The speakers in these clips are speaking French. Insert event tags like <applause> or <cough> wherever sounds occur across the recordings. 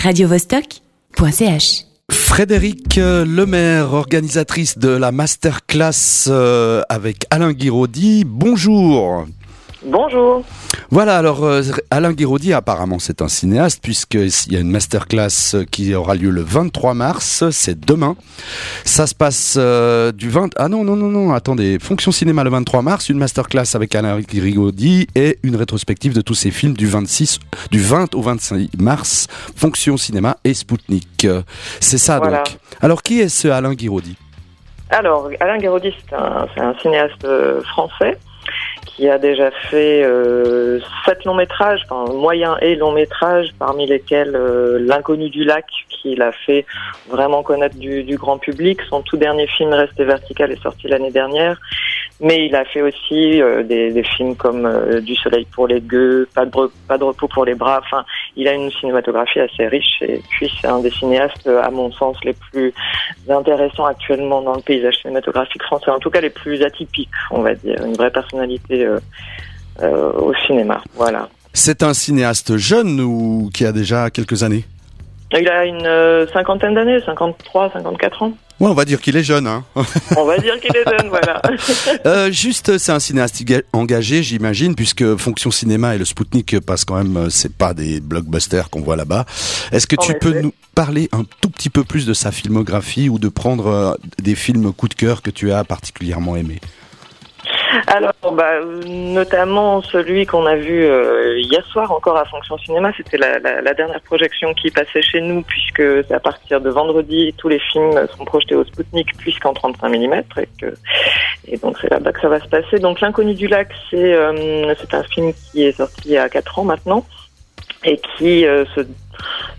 radiovostok.ch. Frédéric Lemaire, organisatrice de la masterclass euh, avec Alain Guiraudy. Bonjour. Bonjour. Voilà, alors euh, Alain Guiraudy, apparemment c'est un cinéaste, puisqu'il y a une masterclass qui aura lieu le 23 mars, c'est demain. Ça se passe euh, du 20... Ah non, non, non, non, attendez, Fonction Cinéma le 23 mars, une masterclass avec Alain Guiraudy et une rétrospective de tous ses films du 26, du 20 au 26 mars, Fonction Cinéma et Spoutnik. C'est ça Voilà. donc. Alors qui est ce Alain Guiraudy Alors, Alain c'est un, c'est un cinéaste euh, français qui a déjà fait euh, sept longs métrages, enfin, moyen et long métrages, parmi lesquels euh, L'inconnu du lac, qu'il a fait vraiment connaître du, du grand public. Son tout dernier film, Rester vertical, est sorti l'année dernière. Mais il a fait aussi euh, des, des films comme euh, Du soleil pour les gueux, Pas de, pas de repos pour les bras. Enfin, il a une cinématographie assez riche et puis c'est un des cinéastes, euh, à mon sens, les plus intéressants actuellement dans le paysage cinématographique français. En tout cas, les plus atypiques, on va dire. Une vraie personnalité euh, euh, au cinéma. Voilà. C'est un cinéaste jeune ou qui a déjà quelques années? Il a une euh, cinquantaine d'années, 53, 54 ans. Ouais, on va dire qu'il est jeune. Hein. <laughs> On va dire qu'il est jeune, voilà. <laughs> Euh, juste, c'est un cinéaste engagé, j'imagine, puisque Fonction Cinéma et le Spoutnik passent quand même, euh, c'est pas des blockbusters qu'on voit là-bas. Est-ce que En tu peux nous parler un tout petit peu plus de sa filmographie ou de prendre des films coup de cœur que tu as particulièrement aimés? Alors, bah, notamment celui qu'on a vu euh, hier soir encore à Fonction Cinéma, c'était la, la- la dernière projection qui passait chez nous, puisque c'est à partir de vendredi, tous les films sont projetés au Spoutnik, puisqu'en 35 mm, et, que, et donc c'est là-bas que ça va se passer. Donc L'inconnu du lac, c'est euh, un film qui est sorti il y a 4 ans maintenant, et qui euh, se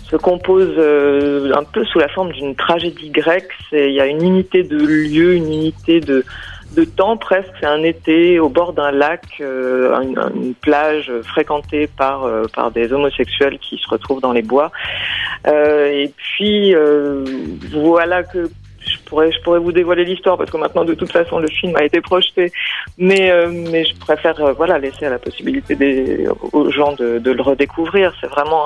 se compose euh, un peu sous la forme d'une tragédie grecque. Il y a une unité de lieu, une unité de, de temps presque. C'est un été au bord d'un lac, euh, une, une plage fréquentée par, euh, par des homosexuels qui se retrouvent dans les bois. Euh, et puis euh, voilà que je pourrais vous dévoiler l'histoire parce que maintenant de toute façon le film a été projeté, mais euh, mais je préfère euh, voilà laisser à la possibilité des, aux gens de, le redécouvrir. C'est vraiment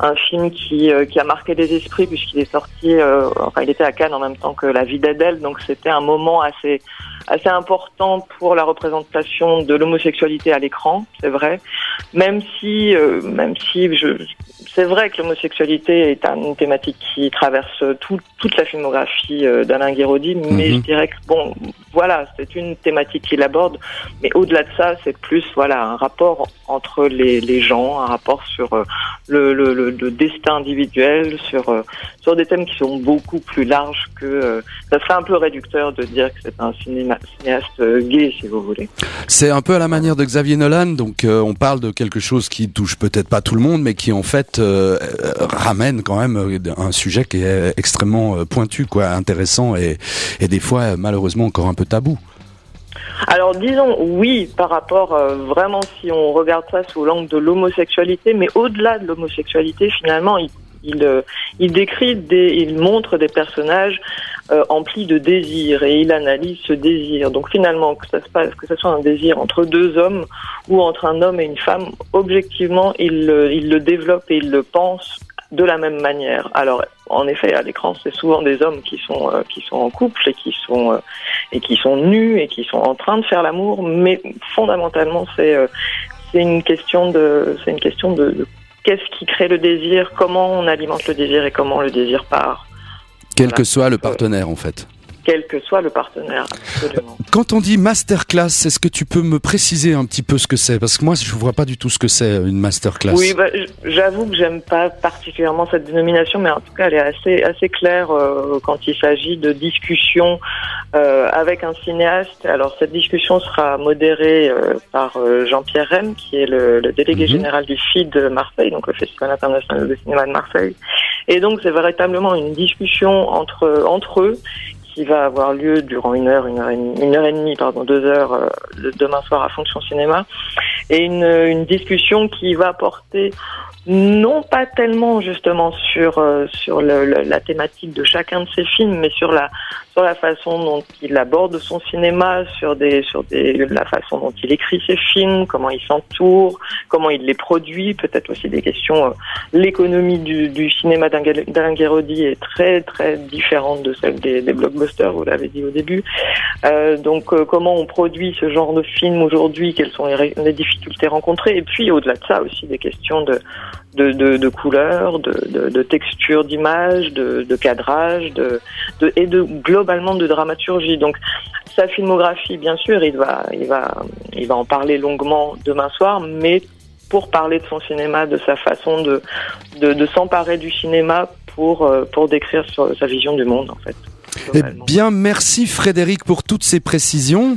un, film qui euh, qui a marqué les esprits puisqu'il est sorti, enfin il était à Cannes en même temps que La vie d'Adèle, donc c'était un moment assez assez important pour la représentation de l'homosexualité à l'écran, c'est vrai. Même si même si je c'est vrai que l'homosexualité est une thématique qui traverse tout, toute la filmographie euh, d'Alain Guéraudy, mais Mhm. je dirais que bon, voilà, c'est une thématique qu'il aborde, mais au-delà de ça, c'est plus voilà un rapport entre les, gens, un rapport sur euh, le, destin individuel, sur euh, sur des thèmes qui sont beaucoup plus larges que euh, ça serait un peu réducteur de dire que c'est un cinéaste gay, si vous voulez. C'est un peu à la manière de Xavier Nolan, donc on parle de quelque chose qui touche peut-être pas tout le monde, mais qui en fait ramène quand même un sujet qui est extrêmement pointu, quoi, intéressant et, et des fois malheureusement encore un peu tabou. Alors disons oui par rapport euh, vraiment si on regarde ça sous l'angle de l'homosexualité, mais au-delà de l'homosexualité finalement il euh, décrit des, il montre des personnages euh, emplis de désir et il analyse ce désir. Donc finalement que ça se passe, que ce soit un désir entre deux hommes ou entre un homme et une femme, objectivement il, il le développe et il le pense de la même manière. Alors en effet à l'écran c'est souvent des hommes qui sont euh, qui sont en couple et qui sont euh, et qui sont nus et qui sont en train de faire l'amour, mais fondamentalement c'est euh, c'est une question de c'est une question de, de qu'est-ce qui crée le désir, comment on alimente le désir et comment le désir part, Quel Voilà. que soit le partenaire en fait. Quel que soit le partenaire. Absolument. Quand on dit masterclass, est-ce que tu peux me préciser un petit peu ce que c'est? Parce que moi, je vois pas du tout ce que c'est une masterclass. Oui, bah, j'avoue que j'aime pas particulièrement cette dénomination, mais en tout cas, elle est assez assez claire euh, quand il s'agit de discussion euh, avec un cinéaste. Alors, cette discussion sera modérée euh, par euh, Jean-Pierre Rem, qui est le, le délégué Mhm. général du FID de Marseille, donc le Festival international de cinéma de Marseille. Et donc, c'est véritablement une discussion entre entre eux qui va avoir lieu durant une heure, une heure et demie, pardon, deux heures euh, demain soir à Fonction Cinéma, et une, discussion qui va porter non, pas tellement justement sur euh, sur la thématique de chacun de ses films, mais sur la sur la façon dont il aborde son cinéma, sur des sur des la façon dont il écrit ses films, comment il s'entoure, comment il les produit, peut-être aussi des questions. Euh, l'économie du, du cinéma d'Alain Guéraudy est très très différente de celle des, blockbusters, vous l'avez dit au début. Euh, donc euh, comment on produit ce genre de film aujourd'hui, quelles sont les difficultés rencontrées, et puis au-delà de ça aussi des questions de de, couleurs, de, de, de texture d'image, de, de, cadrage, et de globalement de dramaturgie. Donc sa filmographie, bien sûr, il va, il va, il va en parler longuement demain soir, mais pour parler de son cinéma, de sa façon de, s'emparer du cinéma pour, euh, pour décrire sa vision du monde, en fait. Eh bien, merci Frédéric pour toutes ces précisions.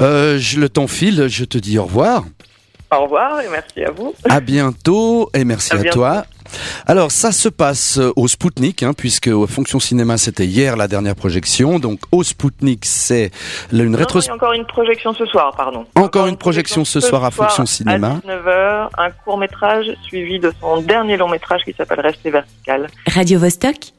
Euh, le t'enfile, je te dis au revoir. Au revoir et merci à vous. À bientôt et merci à, toi. Alors ça se passe au Spoutnik, hein, puisque Fonction Cinéma c'était hier la dernière projection, donc au Spoutnik c'est une rétrospective. Encore une projection ce soir, pardon. Encore, une, projection, ce soir, à Fonction Cinéma. À 19h, un court métrage suivi de son dernier long métrage qui s'appelle Rester vertical. Radio -Vostok